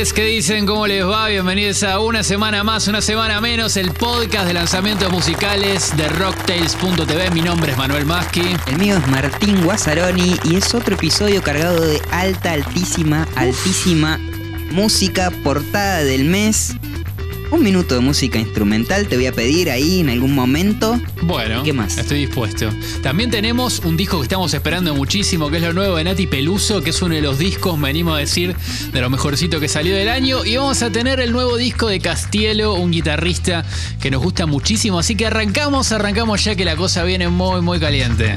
¿Qué dicen? ¿Cómo les va? Bienvenidos a una semana más, una semana menos, el podcast de lanzamientos musicales de Rocktails.tv. Mi nombre es Manuel Maschi. El mío es Martín Guazzaroni y es otro episodio cargado de alta, altísima, altísima música portada del mes. Un minuto de música instrumental te voy a pedir ahí en algún momento. Bueno, ¿Qué más? estoy dispuesto. También tenemos un disco que estamos esperando muchísimo, que es lo nuevo de Nati Peluso, que es uno de los discos, me animo a decir, de lo mejorcito que salió del año. Y vamos a tener el nuevo disco de Castielo, un guitarrista que nos gusta muchísimo. Así que arrancamos, arrancamos ya que la cosa viene muy, muy caliente.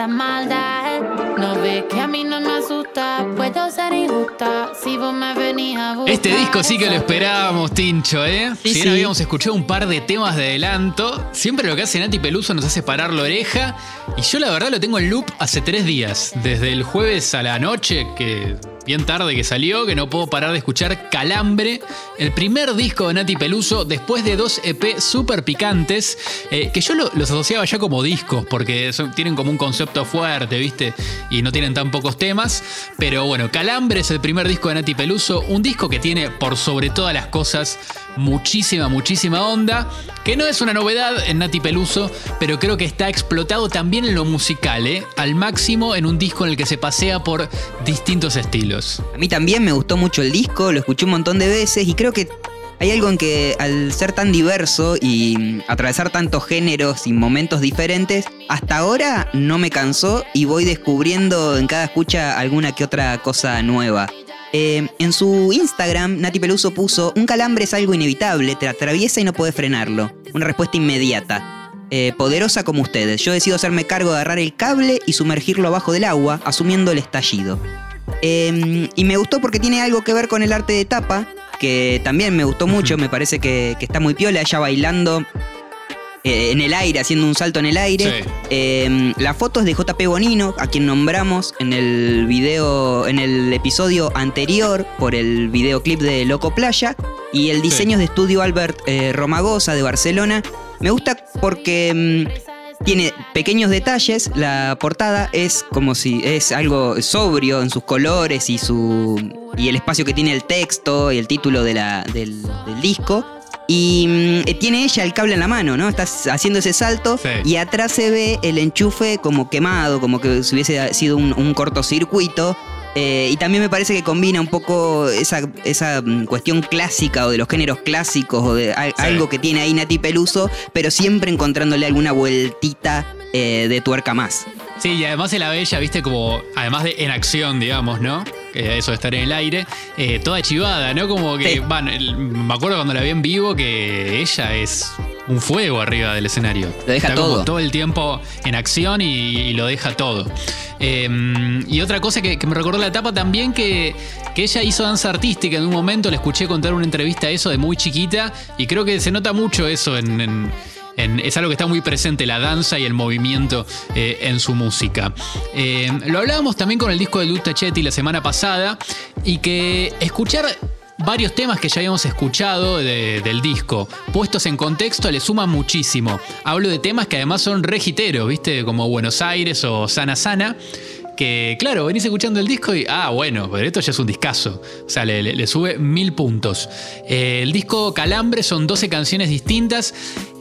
Esa maldad. No ve que a mí no me asusta, puedo ser injusta si vos me venís a buscar. Este disco sí que lo esperábamos, Tincho, ¿eh? Sí, si bien sí. habíamos escuchado un par de temas de adelanto, siempre lo que hace Nati Peluso nos hace parar la oreja. Y yo la verdad lo tengo en loop hace tres días. Desde el jueves a la noche, que bien tarde que salió, que no puedo parar de escuchar Calambre, el primer disco de Nati Peluso, después de dos EP súper picantes, eh, que yo lo- los asociaba ya como discos, porque tienen como un concepto fuerte, ¿viste? Y no tienen tan pocos temas. Pero bueno, Calambre es el primer disco de Nati Peluso, un disco que tiene por sobre todas las cosas muchísima, muchísima onda, que no es una novedad en Nati Peluso, pero creo que está explotado también en lo musical, ¿eh? Al máximo en un disco en el que se pasea por distintos estilos. A mí también me gustó mucho el disco, lo escuché un montón de veces y creo que hay algo en que al ser tan diverso y mm, atravesar tantos géneros y momentos diferentes, hasta ahora no me cansó y voy descubriendo en cada escucha alguna que otra cosa nueva. Eh, en su Instagram, Nati Peluso puso, un calambre es algo inevitable, te atraviesa y no puedes frenarlo. Una respuesta inmediata. Eh, poderosa como ustedes, yo decido hacerme cargo de agarrar el cable y sumergirlo abajo del agua, asumiendo el estallido. Eh, y me gustó porque tiene algo que ver con el arte de tapa, que también me gustó mucho, me parece que, que está muy piola, ella bailando eh, en el aire, haciendo un salto en el aire. Sí. Eh, la foto es de JP Bonino, a quien nombramos en el video, en el episodio anterior por el videoclip de Loco Playa. Y el diseño es de estudio Albert eh, Romagosa de Barcelona. Me gusta porque mm, tiene pequeños detalles. La portada es como si es algo sobrio en sus colores y su y el espacio que tiene el texto y el título de la- del, del disco. Y mm, eh, tiene ella el cable en la mano, ¿no? Está haciendo ese salto Sí. y atrás se ve el enchufe como quemado, como que si hubiese sido un, un cortocircuito. Eh, y también me parece que combina un poco esa, esa mm, cuestión clásica o de los géneros clásicos o de Sí. algo que tiene ahí Nati Peluso, pero siempre encontrándole alguna vueltita eh, de tuerca más. Sí, y además se la ve ella, viste, como, además de en acción, digamos, ¿no? Que eso de estar en el aire, eh, toda chivada, ¿no? Como que, Sí. van, me acuerdo cuando la vi en vivo que ella es un fuego arriba del escenario. Lo deja Está como todo. todo el tiempo en acción y, y lo deja todo. Eh, y otra cosa que, que me recordó la etapa también, que, que ella hizo danza artística en un momento, le escuché contar una entrevista a eso de muy chiquita, y creo que se nota mucho eso en- en, en- es algo que está muy presente, la danza y el movimiento eh, en su música. Eh, lo hablábamos también con el disco de Luz Tachetti la semana pasada y que escuchar varios temas que ya habíamos escuchado de- del disco, puestos en contexto, le suman muchísimo. Hablo de temas que además son regiteros, ¿viste? Como Buenos Aires o Sana Sana. Que claro, venís escuchando el disco y, ah, bueno, pero esto ya es un discazo. O sea, le sube mil puntos. Eh, el disco Calambre son 12 canciones distintas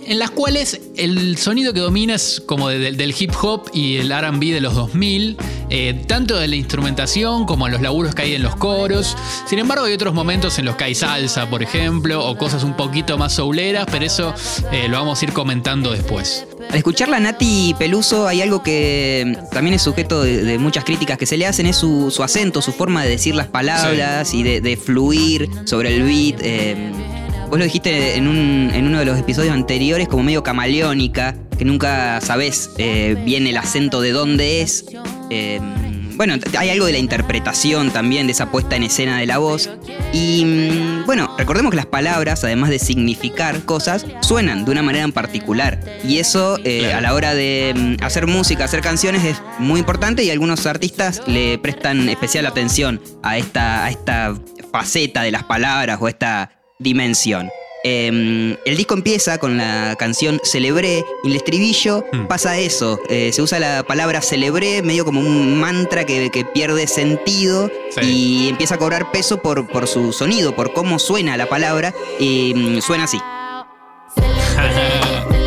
en las cuales el sonido que domina es como de- de- del hip hop y el RB de los 2000, eh, tanto de la instrumentación como en los laburos que hay en los coros. Sin embargo, hay otros momentos en los que hay salsa, por ejemplo, o cosas un poquito más souleras, pero eso eh, lo vamos a ir comentando después. Al escuchar la Nati Peluso hay algo que también es sujeto de, de muchas críticas que se le hacen, es su, su acento, su forma de decir las palabras y de, de fluir sobre el beat. eh, vos lo dijiste en, un- en uno de los episodios anteriores como medio camaleónica, que nunca sabés eh, bien el acento de dónde es. Eh, bueno, hay algo de la interpretación también, de esa puesta en escena de la voz. Y mm, bueno, recordemos que las palabras, además de significar cosas, suenan de una manera en particular. Y eso eh, Claro. a la hora de mm, hacer música, hacer canciones es muy importante y algunos artistas le prestan especial atención a esta, a esta faceta de las palabras o esta dimensión. Em, el disco empieza con la canción Celebré y el estribillo Hmm. pasa eso. eh, se usa la palabra celebré medio como un mantra que, que pierde sentido Sí. y empieza a cobrar peso por, por su sonido, por cómo suena la palabra. Y mm, suena así.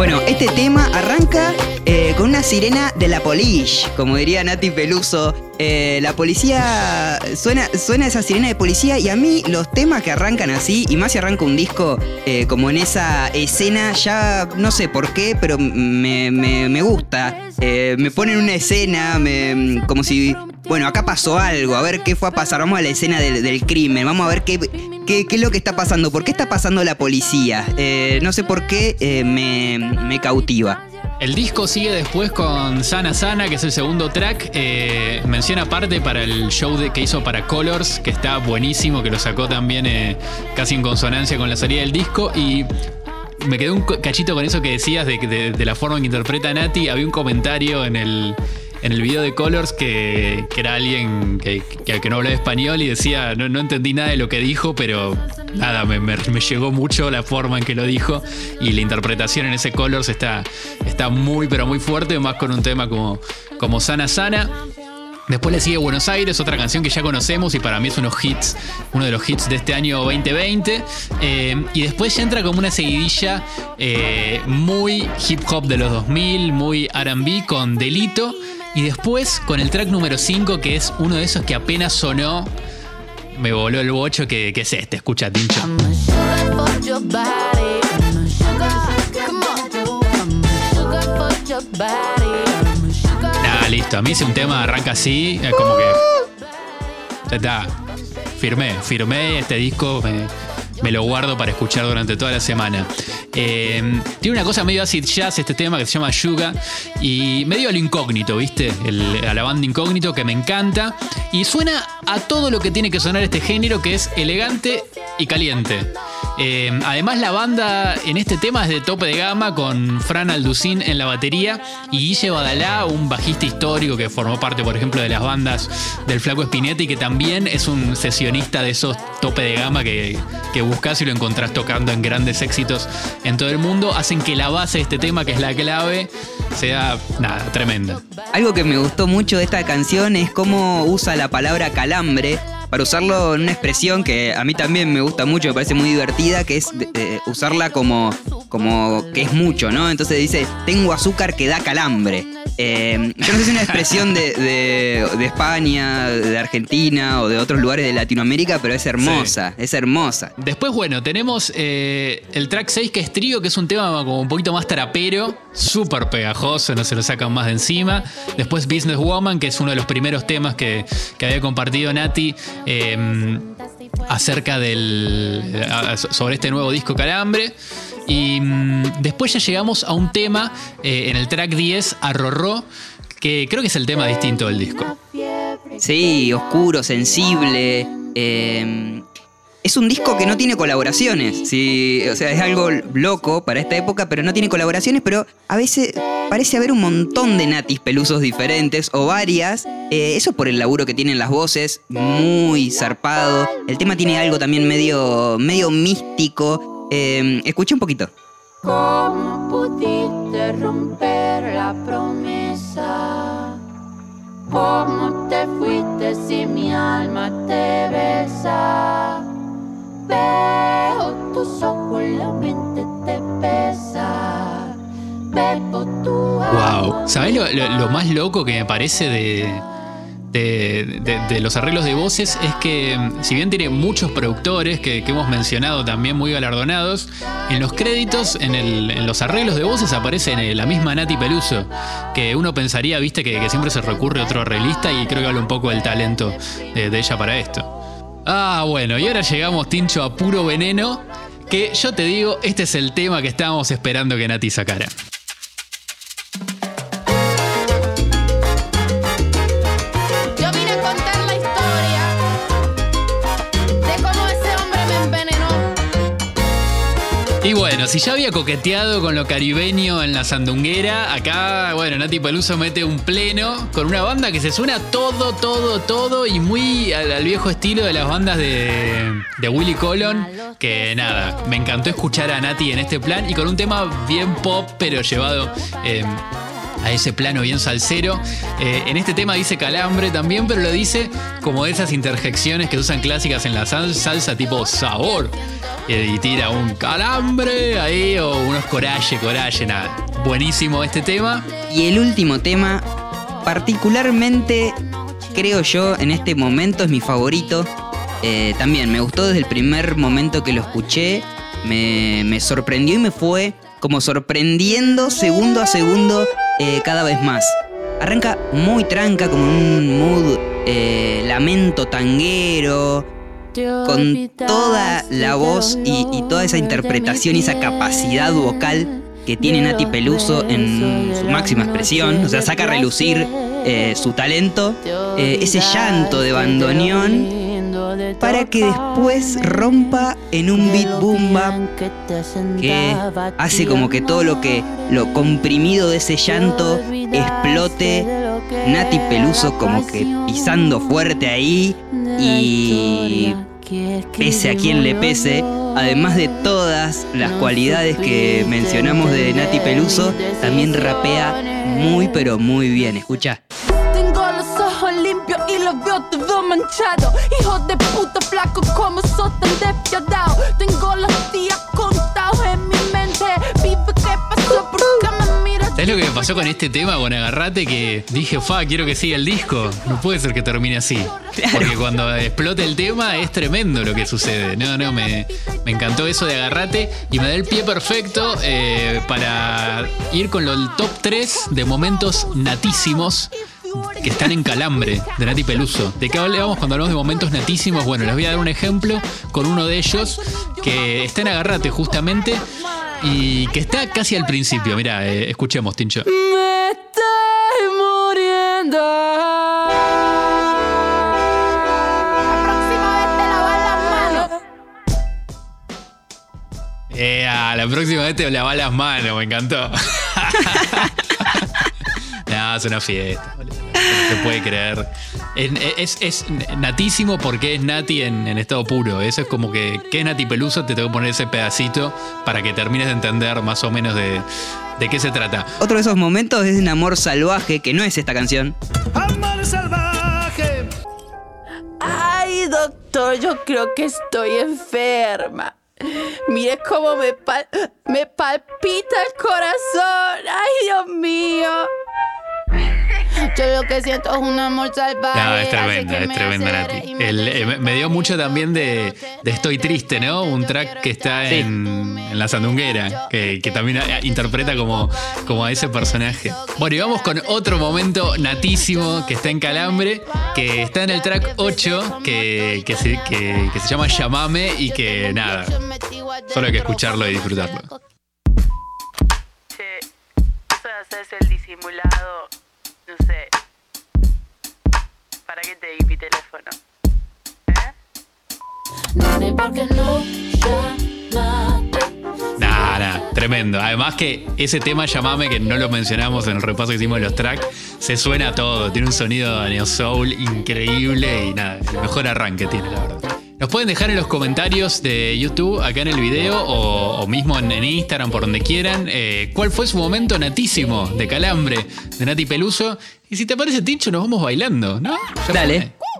Bueno, este tema arranca eh, con una sirena de la police, como diría Nati Peluso. Eh, la policía, suena, suena esa sirena de policía y a mí los temas que arrancan así, y más si arranca un disco eh, como en esa escena, ya no sé por qué, pero me, me- me gusta. Eh, me ponen una escena, me- como si, bueno, acá pasó algo, a ver qué fue a pasar, vamos a la escena del, crimen, vamos a ver qué, qué, es lo que está pasando, por qué está pasando la policía. Eh, no sé por qué eh, me, me cautiva. El disco sigue después con Sana Sana, que es el segundo track. Eh, menciona aparte para el show que hizo para Colors, que está buenísimo, que lo sacó también eh, casi en consonancia con la salida del disco. Y me quedé un cachito con eso que decías de, de- de la forma en que interpreta Nati. Había un comentario en el, en el video de Colors que, era alguien que, que- no hablaba español y decía, no, entendí nada de lo que dijo, pero nada, me, llegó mucho la forma en que lo dijo y la interpretación en ese Colors está, está muy, pero muy fuerte, más con un tema como, como Sana Sana. Después le sigue Buenos Aires, otra canción que ya conocemos y para mí es unos hits, uno de los hits de este año 2020. Eh, y después ya entra como una seguidilla eh, muy hip hop de los 2000, muy RB con Delito. Y después con el track número 5, que es uno de esos que apenas sonó, me voló el bocho, que, que es este, escucha Tincho. Nada, listo. A mí si un tema arranca así, es como que. Ya está. Firmé, firmé este disco. Me, me lo guardo para escuchar durante toda la semana. Eh, tiene una cosa medio acid jazz este tema que se llama Yuga. Y medio a lo incógnito, ¿viste? A la banda incógnito que me encanta. Y suena a todo lo que tiene que sonar este género, que es elegante y caliente. Eh, además, la banda en este tema es de tope de gama con Fran Alducín en la batería y Guille Badalá, un bajista histórico que formó parte, por ejemplo, de las bandas del Flaco Spinetti, que también es un sesionista de esos tope de gama que, que buscas y lo encontrás tocando en grandes éxitos en todo el mundo. Hacen que la base de este tema, que es la clave, sea nada, tremenda. Algo que me gustó mucho de esta canción es cómo usa la palabra calambre para usarlo en una expresión que a mí también me gusta mucho, me parece muy divertida, que es eh, usarla como, como que es mucho, ¿no? Entonces dice, tengo azúcar que da calambre. Eh, yo no sé si es una expresión de, de- de España, de Argentina o de otros lugares de Latinoamérica, pero es hermosa, es hermosa. Después, bueno, tenemos eh, el track 6 que es Trío, que es un tema como un poquito más trapero, súper pegajoso, no se lo sacan más de encima. Después Business Woman, que es uno de los primeros temas que, que había compartido Nati eh, acerca del. a- sobre este nuevo disco Calambre. Y mm, después ya llegamos a un tema eh, en el track 10, Arrorró, que creo que es el tema distinto del disco. Sí, oscuro, sensible. eh, es un disco que no tiene colaboraciones. Sí, o sea, es algo loco para esta época, pero no tiene colaboraciones. Pero a veces parece haber un montón de natis pelusos diferentes o varias. Eh, eso por el laburo que tienen las voces, muy zarpado. El tema tiene algo también medio, medio místico. Eh, escucha un poquito. ¿Cómo pudiste romper la promesa? ¿Cómo te fuiste si mi alma te besa? Veo tus ojos, la mente te pesa. Bebo tu Wow. ¿Sabés lo, lo- lo más loco que me parece de, de, de- de los arreglos de voces? Es que, mm, si bien tiene muchos productores que, que hemos mencionado también muy galardonados, en los créditos, en, el- en los arreglos de voces aparece la misma Nati Peluso. Que uno pensaría, viste, que, que siempre se recurre a otro arreglista y creo que habla un poco del talento de, de ella para esto. Ah, bueno, y ahora llegamos, Tincho, a puro veneno. Que yo te digo, este es el tema que estábamos esperando que Nati sacara. Y bueno, si ya había coqueteado con lo caribeño en la sandunguera, acá, bueno, Nati Peluso mete un pleno con una banda que se suena todo, todo, todo y muy al, al viejo estilo de las bandas de, de Willy Colon. Que nada, me encantó escuchar a Nati en este plan y con un tema bien pop, pero llevado. eh, a ese plano bien salsero. Eh, en este tema dice calambre también, pero lo dice como esas interjecciones que usan clásicas en la sal- salsa, tipo sabor. Eh, y tira un calambre ahí o unos coraje, coraje, nada. Buenísimo este tema. Y el último tema, particularmente creo yo en este momento es mi favorito. Eh, también me gustó desde el primer momento que lo escuché. Me, me sorprendió y me fue como sorprendiendo segundo a segundo eh, cada vez más. Arranca muy tranca, como un mood eh, lamento tanguero, con toda la voz y, y toda esa interpretación y esa capacidad vocal que tiene Nati Peluso en su máxima expresión, o sea, saca a relucir eh, su talento, eh, ese llanto de bandoneón, para que después rompa en un beat boom bap que hace como que todo lo que lo comprimido de ese llanto explote. Nati Peluso como que pisando fuerte ahí y pese a quien le pese, además de todas las cualidades que mencionamos de Nati Peluso, también rapea muy pero muy bien. Escucha. Manchado. Hijo de puta flaco, como sos tan despiadado. Tengo los días contados en mi mente. Vive qué pasó, por qué me miras. ¿Sabes lo que me pasó con este tema, con Agarrate? Que dije, fa, quiero que siga el disco. No puede ser que termine así. Porque cuando explota el tema es tremendo lo que sucede. No, no, me, me encantó eso de Agarrate y me da el pie perfecto eh, para ir con lo, el top 3 de momentos natísimos que están en calambre de Nati Peluso. ¿De qué hablamos cuando hablamos de momentos natísimos? Bueno, les voy a dar un ejemplo con uno de ellos que está en Agarrate justamente y que está casi al principio. Mira, escuchemos, Tincho. Me estoy muriendo. La próxima vez te lavas las manos. Eh, a la próxima vez te lavas las manos, me encantó. no, es una fiesta. boludo. No se puede creer. Es, es- es natísimo porque es Nati en, en estado puro. Eso es como que, ¿qué es Nati Peluso? Te tengo que poner ese pedacito para que termines de entender más o menos de, de qué se trata. Otro de esos momentos es un amor salvaje, que no es esta canción. Amor salvaje. Ay, doctor, yo creo que estoy enferma. Mire cómo me, pal- me palpita el corazón. Ay, Dios mío. Yo lo que siento es un amor salvaje. No, es tremenda, es me tremenda Nati. El- eh, me- dio mucho también de, de Estoy Triste, ¿no? Un track que está Sí. en, en La Sandunguera, que, que también interpreta como, como a ese personaje. Bueno, y vamos con otro momento natísimo que está en Calambre, que está en el track 8, que, que, se, que- que se llama Llamame y que nada, solo hay que escucharlo y disfrutarlo. Che, eso hacerse el disimulado, no sé. ¿Para qué te di mi teléfono? ¿Eh? Nene, ¿por qué no llamaste? Nah, nah, tremendo. Además que ese tema Llamame, que no lo mencionamos en el repaso que hicimos de los tracks, se suena todo. Tiene un sonido neo soul increíble y nada, el mejor arranque tiene, la verdad. Nos pueden dejar en los comentarios de YouTube, acá en el video, o, o mismo en, en Instagram, por donde quieran, eh, cuál fue su momento natísimo de calambre de Nati Peluso. Y si te parece, Tincho, nos vamos bailando, ¿no? Ya Dale. fue.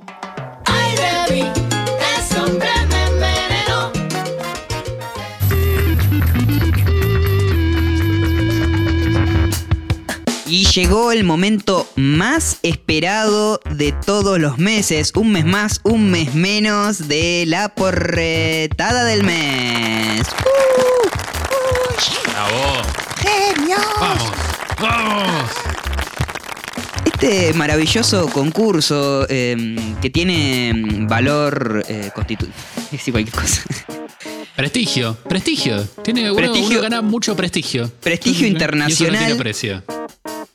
Y llegó el momento más esperado de todos los meses. Un mes más, un mes menos de la porretada del mes. ¡Uh! Bravo. ¡Genios! Vamos, vamos. Este maravilloso concurso eh, que tiene mm, valor eh, constitucional. decir cualquier cosa. Prestigio, prestigio. Tiene uno, Prestigio. uno gana mucho prestigio. Prestigio Y eso no internacional. tiene precio.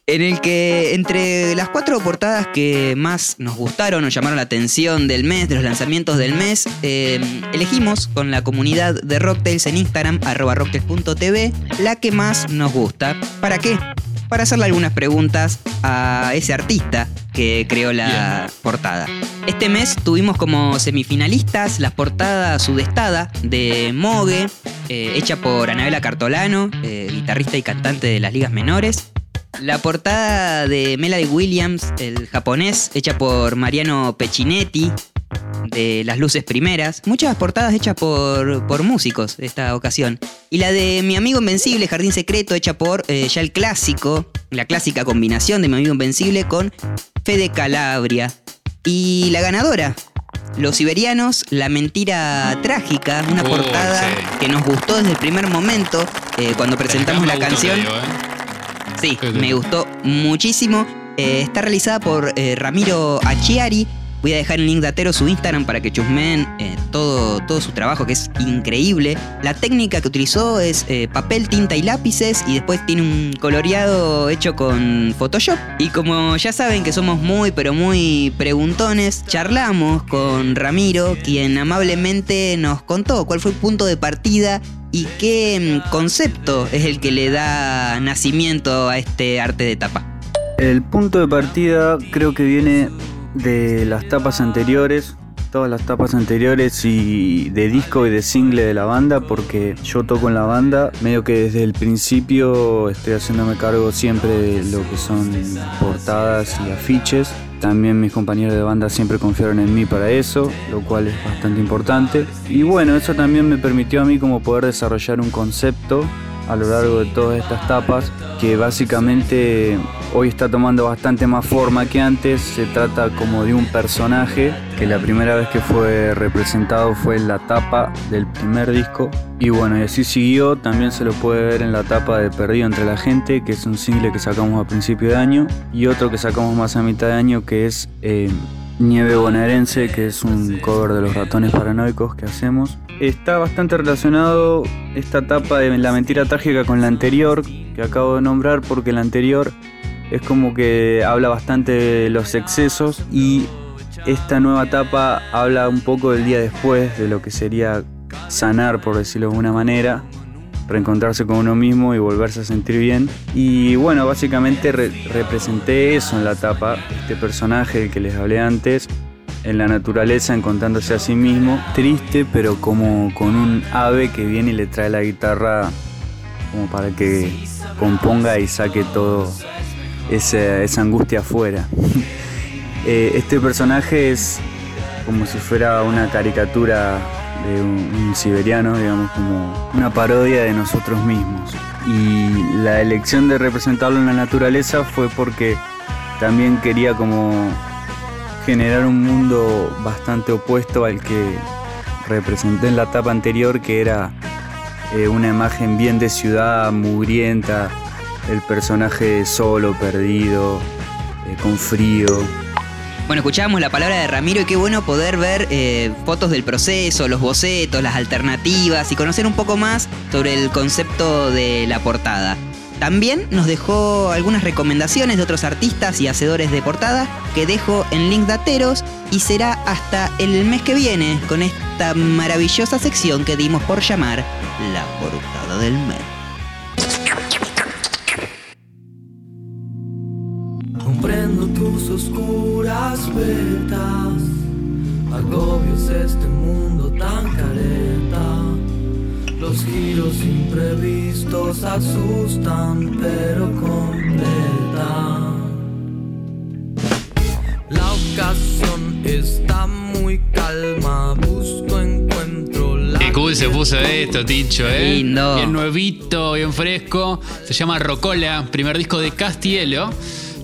En el que entre las cuatro portadas que más nos gustaron o llamaron la atención del mes, de los lanzamientos del mes, eh, elegimos con la comunidad de Rocktails en Instagram, arroba rocktails.tv, la que más nos gusta. ¿Para qué? Para hacerle algunas preguntas a ese artista que creó la portada. Este mes tuvimos como semifinalistas la portada Sudestada de Mogue, eh, hecha por Anabela Cartolano, eh, guitarrista y cantante de las ligas menores. La portada de Melody Williams, el japonés, hecha por Mariano Peccinetti, de Las Luces Primeras. Muchas portadas hechas por, por músicos esta ocasión. Y la de Mi Amigo Invencible, Jardín Secreto, hecha por eh, ya el clásico, la clásica combinación de Mi Amigo Invencible con Fede Calabria. Y la ganadora, Los Siberianos, La Mentira Trágica, una Oh, portada sí. que nos gustó desde el primer momento eh, cuando presentamos la canción. ¿eh? Sí, Sí, sí. me gustó muchísimo. Eh, está realizada por eh, Ramiro Achiari. Voy a dejar en link de Atero su Instagram para que chusmeen eh, todo, todo su trabajo, que es increíble. La técnica que utilizó es eh, papel, tinta y lápices, y después tiene un coloreado hecho con Photoshop. Y como ya saben que somos muy, pero muy preguntones, charlamos con Ramiro, quien amablemente nos contó cuál fue el punto de partida y qué mm, concepto es el que le da nacimiento a este arte de tapa. El punto de partida creo que viene de las tapas anteriores, todas las tapas anteriores y de disco y de single de la banda, porque yo toco en la banda, medio que desde el principio estoy haciéndome cargo siempre de lo que son portadas y afiches. También mis compañeros de banda siempre confiaron en mí para eso, lo cual es bastante importante. Y bueno, eso también me permitió a mí como poder desarrollar un concepto a lo largo de todas estas tapas que básicamente hoy está tomando bastante más forma que antes. Se trata como de un personaje que la primera vez que fue representado fue en la tapa del primer disco. Y bueno, y así siguió. También se lo puede ver en la tapa de Perdido entre la gente, que es un single que sacamos a principio de año. Y otro que sacamos más a mitad de año, que es eh, Nieve Bonaerense, que es un cover de los ratones paranoicos que hacemos. Está bastante relacionado esta etapa de la mentira trágica con la anterior que acabo de nombrar porque la anterior es como que habla bastante de los excesos y esta nueva etapa habla un poco del día después de lo que sería sanar por decirlo de alguna manera reencontrarse con uno mismo y volverse a sentir bien. Y bueno básicamente re- representé eso en la etapa este personaje del que les hablé antes en la naturaleza encontrándose a sí mismo, triste pero como con un ave que viene y le trae la guitarra como para que componga y saque todo esa, esa angustia afuera. Eh, este personaje es como si fuera una caricatura de un, siberiano, digamos, como una parodia de nosotros mismos. Y la elección de representarlo en la naturaleza fue porque también quería como generar un mundo bastante opuesto al que representé en la etapa anterior, que era eh, una imagen bien de ciudad, mugrienta, el personaje solo, perdido, eh, con frío. Bueno, escuchábamos la palabra de Ramiro y qué bueno poder ver eh, fotos del proceso, los bocetos, las alternativas y conocer un poco más sobre el concepto de la portada. También nos dejó algunas recomendaciones de otros artistas y hacedores de portada que dejo en link dateros y será hasta el mes que viene con esta maravillosa sección que dimos por llamar la portada del mes. Oscuras vetas, agobios este mundo tan careta. Los giros imprevistos asustan, pero completan. La ocasión está muy calma, busco encuentro la Qué cool se puso esto, Tincho, ¿eh? Lindo. Bien nuevito, bien fresco. Se llama Rocola, primer disco de Castielo.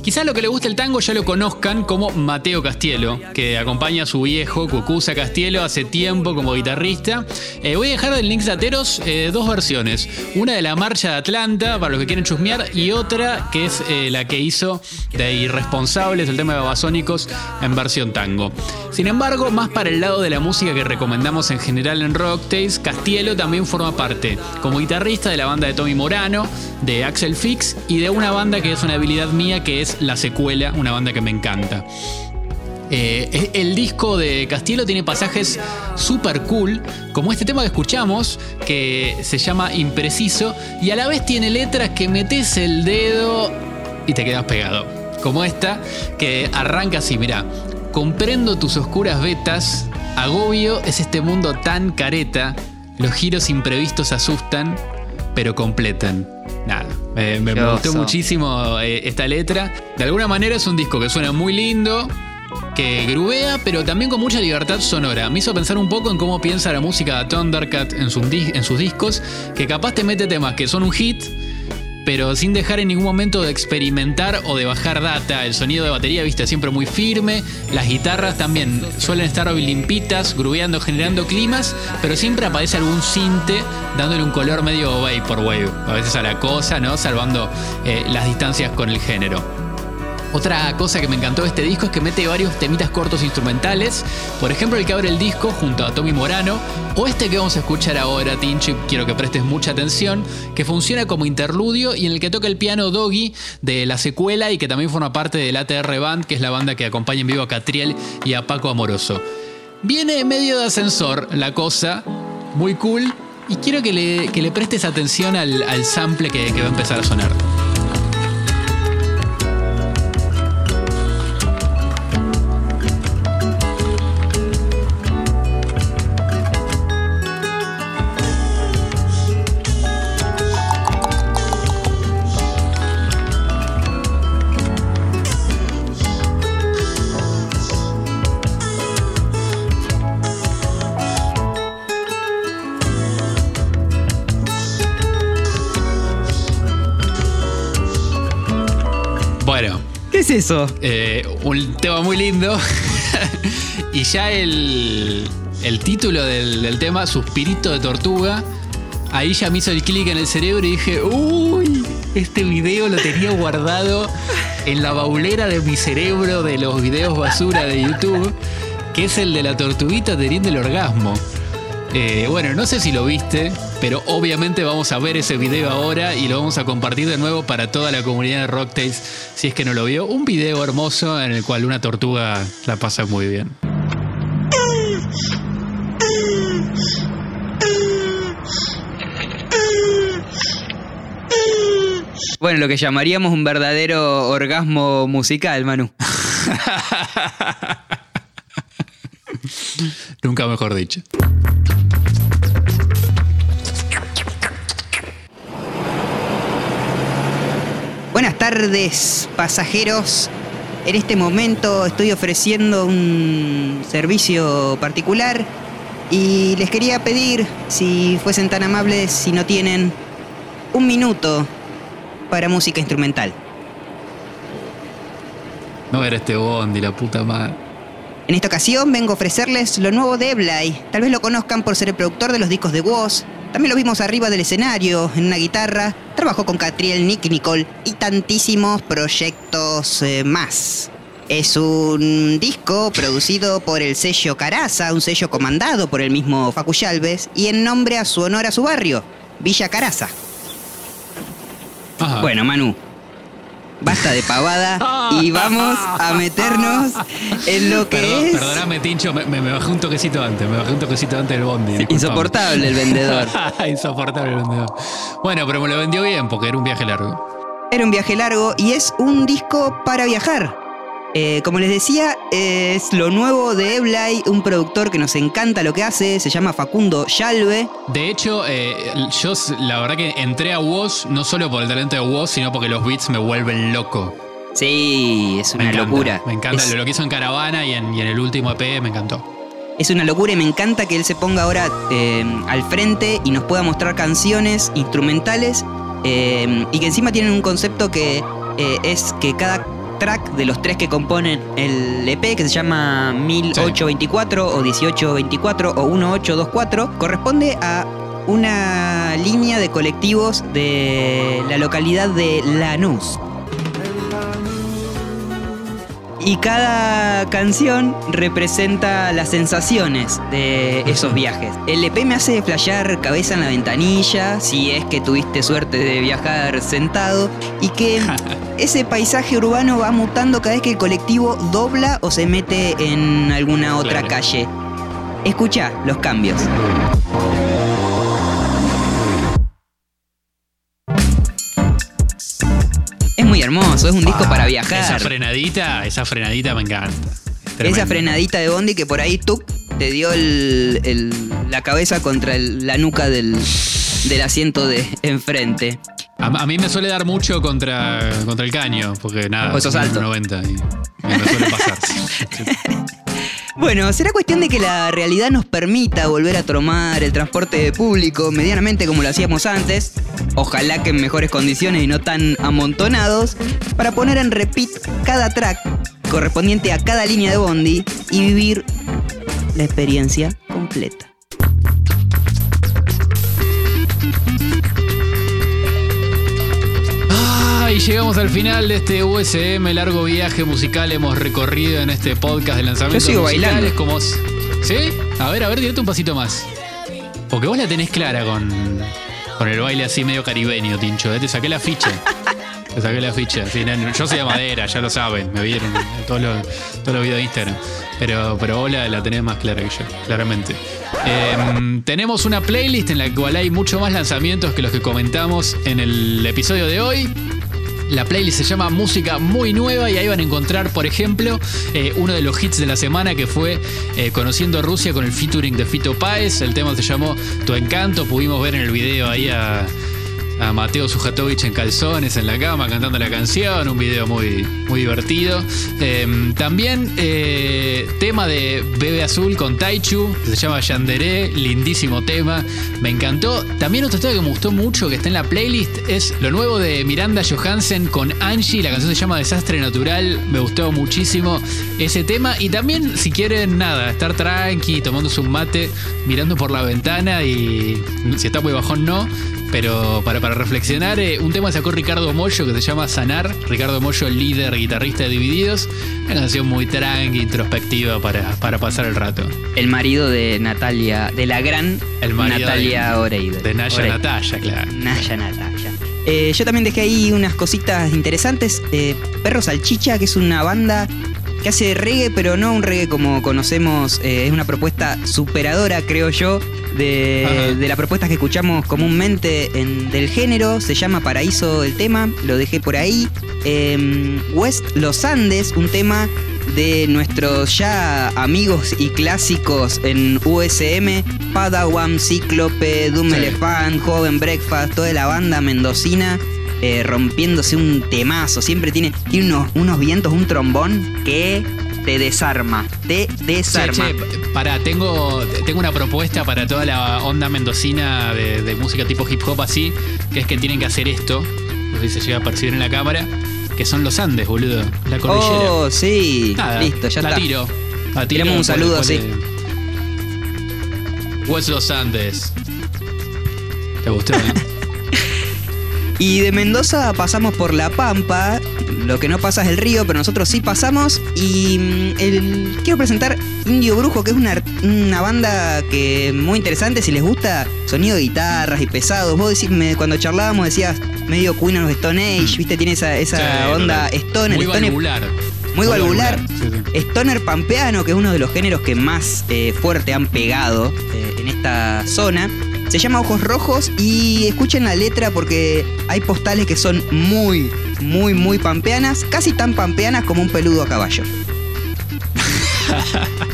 Quizás lo que le gusta el tango ya lo conozcan como Mateo Castielo, que acompaña a su viejo Cucuza Castielo hace tiempo como guitarrista. Eh, voy a dejar del Links Ateros eh, dos versiones. Una de la Marcha de Atlanta, para los que quieren chusmear, y otra que es eh, la que hizo de Irresponsables, el tema de Babasónicos, en versión tango. Sin embargo, más para el lado de la música que recomendamos en general en Rocktails, Castielo también forma parte como guitarrista de la banda de Tommy Morano, de Axel Fix y de una banda que es una habilidad mía que es La Secuela, una banda que me encanta. Eh, el disco de Castielo tiene pasajes super cool, como este tema que escuchamos, que se llama Impreciso, y a la vez tiene letras que metes el dedo y te quedas pegado. Como esta, que arranca así, mira, comprendo tus oscuras vetas, agobio es este mundo tan careta, los giros imprevistos asustan, pero completan. Nada, me, me- me Qué gustó muchísimo eh, esta letra. De alguna manera es un disco que suena muy lindo, que grubea, pero también con mucha libertad sonora. Me hizo pensar un poco en cómo piensa la música de Thundercat en sus, dis- en sus discos, que capaz te mete temas que son un hit, pero sin dejar en ningún momento de experimentar o de bajar data. El sonido de batería, viste, siempre muy firme. Las guitarras también suelen estar limpitas, grubeando, generando climas, pero siempre aparece algún cinte dándole un color medio vaporwave. A veces a la cosa, ¿no? Salvando eh, las distancias con el género. Otra cosa que me encantó de este disco es que mete varios temitas cortos instrumentales. Por ejemplo, el que abre el disco junto a Tommy Morano. O este que vamos a escuchar ahora, Tinchi, quiero que prestes mucha atención. Que funciona como interludio y en el que toca el piano Doggy de la secuela y que también forma parte del ATR Band, que es la banda que acompaña en vivo a Catriel y a Paco Amoroso. Viene medio de ascensor la cosa, muy cool. Y quiero que le, que le prestes atención al, al sample que- que va a empezar a sonar. Es eso? Eh, un tema muy lindo. y ya el, el título del, del tema, Suspirito de Tortuga, ahí ya me hizo el clic en el cerebro y dije, uy, este video lo tenía guardado en la baulera de mi cerebro de los videos basura de YouTube, que es el de la tortuguita teniendo el orgasmo. Eh, bueno, no sé si lo viste, pero obviamente vamos a ver ese video ahora y lo vamos a compartir de nuevo para toda la comunidad de Rocktails, si es que no lo vio. Un video hermoso en el cual una tortuga la pasa muy bien. Bueno, lo que llamaríamos un verdadero orgasmo musical, Manu. Nunca mejor dicho. Buenas tardes, pasajeros. En este momento estoy ofreciendo un servicio particular y les quería pedir, si fuesen tan amables, si no tienen un minuto para música instrumental. No era este Bondi, la puta madre. En esta ocasión vengo a ofrecerles lo nuevo de Eblay. Tal vez lo conozcan por ser el productor de los discos de Woz. También lo vimos arriba del escenario, en una guitarra. Trabajó con Catriel, Nick Nicole y tantísimos proyectos eh, más. Es un disco producido por el sello Caraza, un sello comandado por el mismo Facu Yalves, y en nombre a su honor a su barrio, Villa Caraza. Ajá. Bueno, Manu, basta de pavada y vamos a meternos en lo que Perdón, es... Perdóname, Tincho, me, bajé un toquecito antes, me bajé un toquecito antes del Bondi. disculpame. Insoportable el vendedor. Insoportable el vendedor. Bueno, pero me lo vendió bien porque era un viaje largo. Era un viaje largo y es un disco para viajar. Eh, como les decía, es lo nuevo de Eblay, un productor que nos encanta lo que hace, se llama Facundo Yalve. De hecho, eh, yo la verdad que entré a Woz no solo por el talento de Woz, sino porque los beats me vuelven loco. Sí, es Me una encanta, locura. Me encanta Es, lo que hizo en Caravana y en, y en el último EP me encantó. es una locura y me encanta que él se ponga ahora eh, al frente y nos pueda mostrar canciones instrumentales eh, y que encima tienen un concepto que eh, es que cada track de los tres que componen el EP, que se llama 1824 o 1824 o 1824, corresponde a una línea de colectivos de la localidad de Lanús. Y cada canción representa las sensaciones de esos viajes. El EP me hace flashear cabeza en la ventanilla, si es que tuviste suerte de viajar sentado, y que ese paisaje urbano va mutando cada vez que el colectivo dobla o se mete en alguna otra Claro. calle. Escucha los cambios. Es muy hermoso, es un disco para viajar. Esa frenadita, esa frenadita me encanta. Esa frenadita de Bondi que por ahí tú te dio el- el- la cabeza contra el- la nuca del, del asiento de enfrente. A, a mí me suele dar mucho contra, contra el caño, porque nada, Pues sos alto. 90 y me suele pasar. Bueno, será cuestión de que la realidad nos permita volver a tomar el transporte público medianamente como lo hacíamos antes, ojalá que en mejores condiciones y no tan amontonados, para poner en repeat cada track correspondiente a cada línea de Bondi y vivir la experiencia completa. Y llegamos al final de este USM, largo viaje musical hemos recorrido en este podcast de lanzamientos Yo sigo musicales. bailando. Como... ¿Sí? A ver, a ver, tirate un pasito más. Porque vos la tenés clara con, con el baile así medio caribeño, Tincho. ¿eh? Te saqué la ficha. Te saqué la ficha. Sí, no, yo soy de madera, ya lo saben. Me vieron en todos los, todos los videos de Instagram. Pero, pero vos la, la tenés más clara que yo, claramente. Eh, tenemos una playlist en la cual hay mucho más lanzamientos que los que comentamos en el episodio de hoy. La playlist se llama Música Muy Nueva y ahí van a encontrar, por ejemplo, eh, uno de los hits de la semana que fue eh, Conociendo Rusia con el featuring de Fito Páez. El tema se llamó Tu Encanto. Pudimos ver en el video ahí a, a Mateo Sujatovich en calzones en la cama cantando la canción. Un video muy, muy divertido. Eh, también eh, tema de Bebe Azul con Taichu, que se llama Yanderé. Lindísimo tema. Me encantó. También otro tema que me gustó mucho que está en la playlist es lo nuevo de Miranda Johansen con Angie. La canción se llama Desastre Natural. Me gustó muchísimo ese tema. Y también, si quieren, nada, estar tranqui, tomándose un mate, mirando por la ventana y si está muy bajón, no. Pero para, para reflexionar, eh, un tema sacó Ricardo Mollo que se llama Sanar. Ricardo Mollo, líder guitarrista de Divididos. Una canción muy tranqui, introspectiva para, para pasar el rato. El marido de Natalia, de la gran El Natalia Oreide. De Naya Oreide. Natalia, claro. Naya Natalia. Eh, yo también dejé ahí unas cositas interesantes. Eh, Perro Salchicha, que es una banda que hace reggae, pero no un reggae como conocemos. eh, es una propuesta superadora, creo yo, de, las propuestas que escuchamos comúnmente en- del género. Se llama Paraíso el tema, lo dejé por ahí. Eh, West Los Andes, un tema de nuestros ya amigos y clásicos en USM, Padawan, Cíclope, Doom Sí. Elephant, Joven Breakfast, toda la banda mendocina eh, rompiéndose un temazo. Siempre tiene, tiene unos, unos vientos, un trombón que te desarma, te desarma. Che, che, pará, tengo, tengo una propuesta para toda la onda mendocina de, de música tipo hip hop así, que es que tienen que hacer esto, no sé si se llega a percibir en la cámara, que son los Andes, boludo, la cordillera. oh, sí, Nada, listo, ya la está. tiro. La tiro Tiramos un ¿cuál- saludo así. es? West Los Andes. ¿Te gustó? eh? Y de Mendoza pasamos por La Pampa. Lo que no pasa es el río, pero nosotros sí pasamos. Y mm, el- quiero presentar Indio Brujo, que es una, una banda que muy interesante. Si les gusta sonido de guitarras y pesados. Vos decís, me- cuando charlábamos decías medio Queen of Stone Age, ¿viste? Tiene esa, esa Sí, onda total. stoner. Muy stoner valvular. muy valvular. Sí, sí. Stoner pampeano, que es uno de los géneros que más eh, fuerte han pegado eh, en esta zona. Se llama Ojos Rojos y escuchen la letra porque hay postales que son muy, muy, muy pampeanas, casi tan pampeanas como un peludo a caballo.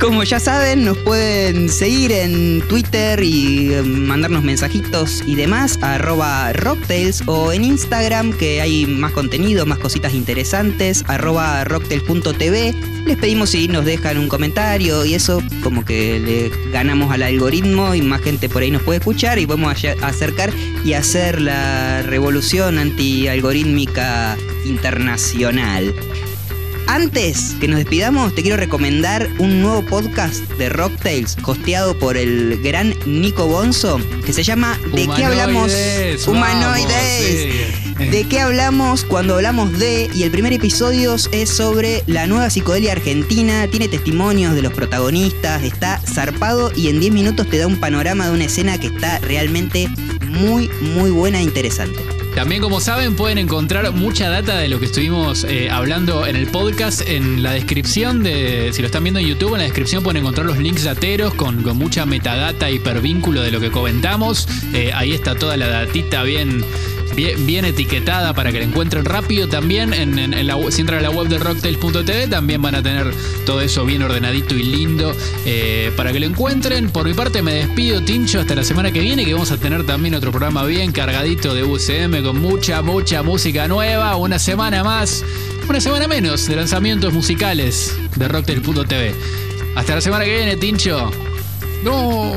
Como ya saben, nos pueden seguir en Twitter y eh, mandarnos mensajitos y demás, arroba rocktails o en Instagram que hay más contenido, más cositas interesantes, arroba rocktails.tv. Les pedimos si nos dejan un comentario y eso como que le ganamos al algoritmo y más gente por ahí nos puede escuchar y podemos acercar y hacer la revolución anti-algorítmica internacional. Antes que nos despidamos, te quiero recomendar un nuevo podcast de Rocktails, hosteado por el gran Nico Bonzo, que se llama ¿De qué hablamos? Humanoides, Humanoides. vamos, sí. ¿De qué hablamos cuando hablamos de? Y el primer episodio es sobre la nueva psicodelia argentina, tiene testimonios de los protagonistas, está zarpado y en 10 minutos te da un panorama de una escena que está realmente muy, muy buena e interesante. También, como saben, pueden encontrar mucha data de lo que estuvimos eh, hablando en el podcast en la descripción de. Si lo están viendo en YouTube, en la descripción pueden encontrar los links dateros con, con mucha metadata, hipervínculo de lo que comentamos. Eh, ahí está toda la datita bien. Bien, etiquetada para que la encuentren rápido. También en, en- en la, si entran a la web de rocktails.tv también van a tener todo eso bien ordenadito y lindo eh, para que lo encuentren. Por mi parte me despido, Tincho, hasta la semana que viene que vamos a tener también otro programa bien cargadito de UCM con mucha, mucha música nueva. Una semana más, una semana menos de lanzamientos musicales de rocktails.tv. Hasta la semana que viene, Tincho. No.